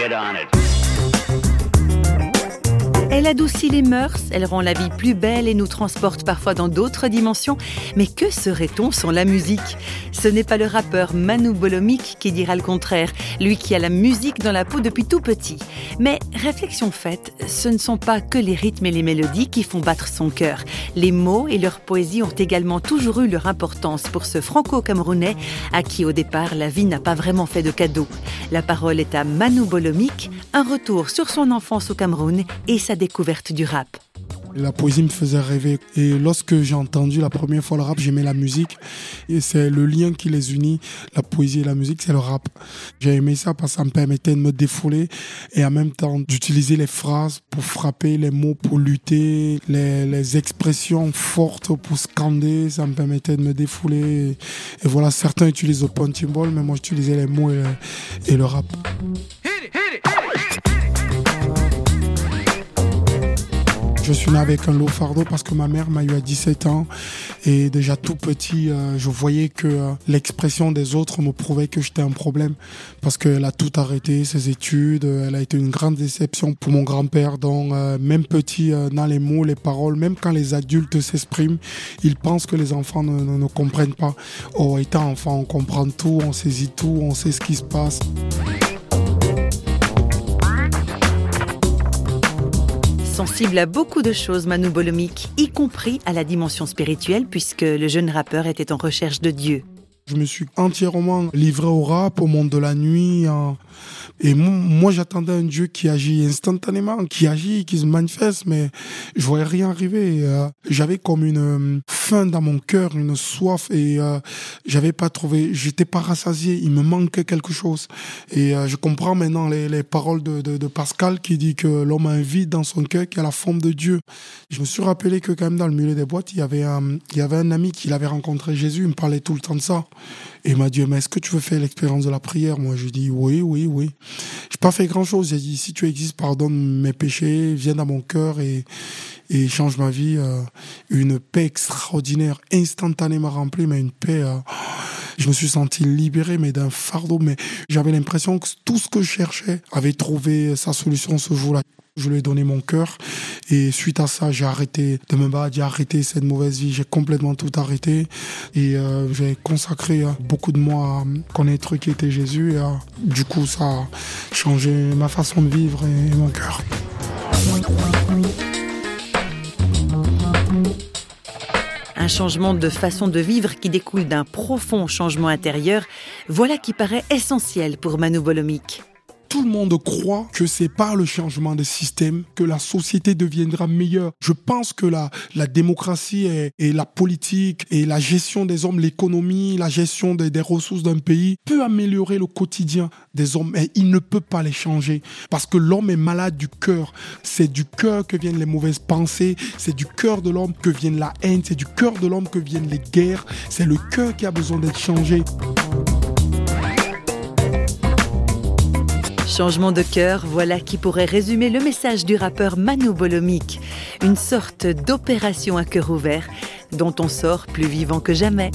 get on it. Elle adoucit les mœurs, elle rend la vie plus belle et nous transporte parfois dans d'autres dimensions. Mais que serait-on sans la musique? Ce n'est pas le rappeur Manu Bolomik qui dira le contraire, lui qui a la musique dans la peau depuis tout petit. Mais réflexion faite, ce ne sont pas que les rythmes et les mélodies qui font battre son cœur. Les mots et leur poésie ont également toujours eu leur importance pour ce franco-camerounais à qui au départ la vie n'a pas vraiment fait de cadeau. La parole est à Manu Bolomik, un retour sur son enfance au Cameroun et sa découverte du rap. La poésie me faisait rêver. Et lorsque j'ai entendu la première fois le rap, j'aimais la musique. Et c'est le lien qui les unit, la poésie et la musique, c'est le rap. J'ai aimé ça parce que ça me permettait de me défouler et en même temps d'utiliser les phrases pour frapper, les mots pour lutter, les, expressions fortes pour scander. Ça me permettait de me défouler. Et, voilà, certains utilisent le punching ball, mais moi j'utilisais les mots et le rap. Je suis né avec un lourd fardeau parce que ma mère m'a eu à 17 ans et déjà tout petit, euh, je voyais que euh, l'expression des autres me prouvait que j'étais un problème parce qu'elle a tout arrêté, ses études, elle a été une grande déception pour mon grand-père. Donc euh, même petit, dans les mots, les paroles, même quand les adultes s'expriment, ils pensent que les enfants ne, ne comprennent pas. Oh, étant enfant, on comprend tout, on saisit tout, on sait ce qui se passe. Sensible à beaucoup de choses, Manu Bolomik, y compris à la dimension spirituelle, puisque le jeune rappeur était en recherche de Dieu. Je me suis entièrement livré au rap, au monde de la nuit. Et moi, j'attendais un Dieu qui agit instantanément, qui agit, qui se manifeste, mais je voyais rien arriver. Euh, j'avais comme une euh, faim dans mon cœur, une soif, et euh, j'avais pas trouvé, j'étais pas rassasié. Il me manquait quelque chose. Et je comprends maintenant les, les paroles de, Pascal qui dit que l'homme a un vide dans son cœur qui a la forme de Dieu. Je me suis rappelé que quand même dans le milieu des boîtes, il y avait un, ami qui avait rencontré Jésus. Il me parlait tout le temps de ça. Et il m'a dit, mais est-ce que tu veux faire l'expérience de la prière? Moi, je dis, oui, oui, oui. J'ai pas fait grand-chose. J'ai dit, si tu existes, pardonne mes péchés, viens dans mon cœur et, et change ma vie. Euh, une paix extraordinaire, instantanément remplie, mais une paix... Euh, je me suis senti libéré, mais d'un fardeau. Mais j'avais l'impression que tout ce que je cherchais avait trouvé sa solution ce jour-là. Je lui ai donné mon cœur. Et suite à ça, j'ai arrêté de me battre, j'ai arrêté cette mauvaise vie, j'ai complètement tout arrêté. Et euh, j'ai consacré euh, beaucoup de moi à connaître qui était Jésus. Et euh, du coup ça a changé ma façon de vivre et, mon cœur. Un changement de façon de vivre qui découle d'un profond changement intérieur, voilà qui paraît essentiel pour Manu Bolomik tout le monde croit que c'est par le changement des systèmes que la société deviendra meilleure. Je pense que la, la démocratie et, et la politique et la gestion des hommes, l'économie, la gestion des, ressources d'un pays peut améliorer le quotidien des hommes et il ne peut pas les changer parce que l'homme est malade du cœur. C'est du cœur que viennent les mauvaises pensées, c'est du cœur de l'homme que vient la haine, c'est du cœur de l'homme que viennent les guerres, c'est le cœur qui a besoin d'être changé. Changement de cœur, voilà qui pourrait résumer le message du rappeur Manu Bolomik. Une sorte d'opération à cœur ouvert dont on sort plus vivant que jamais.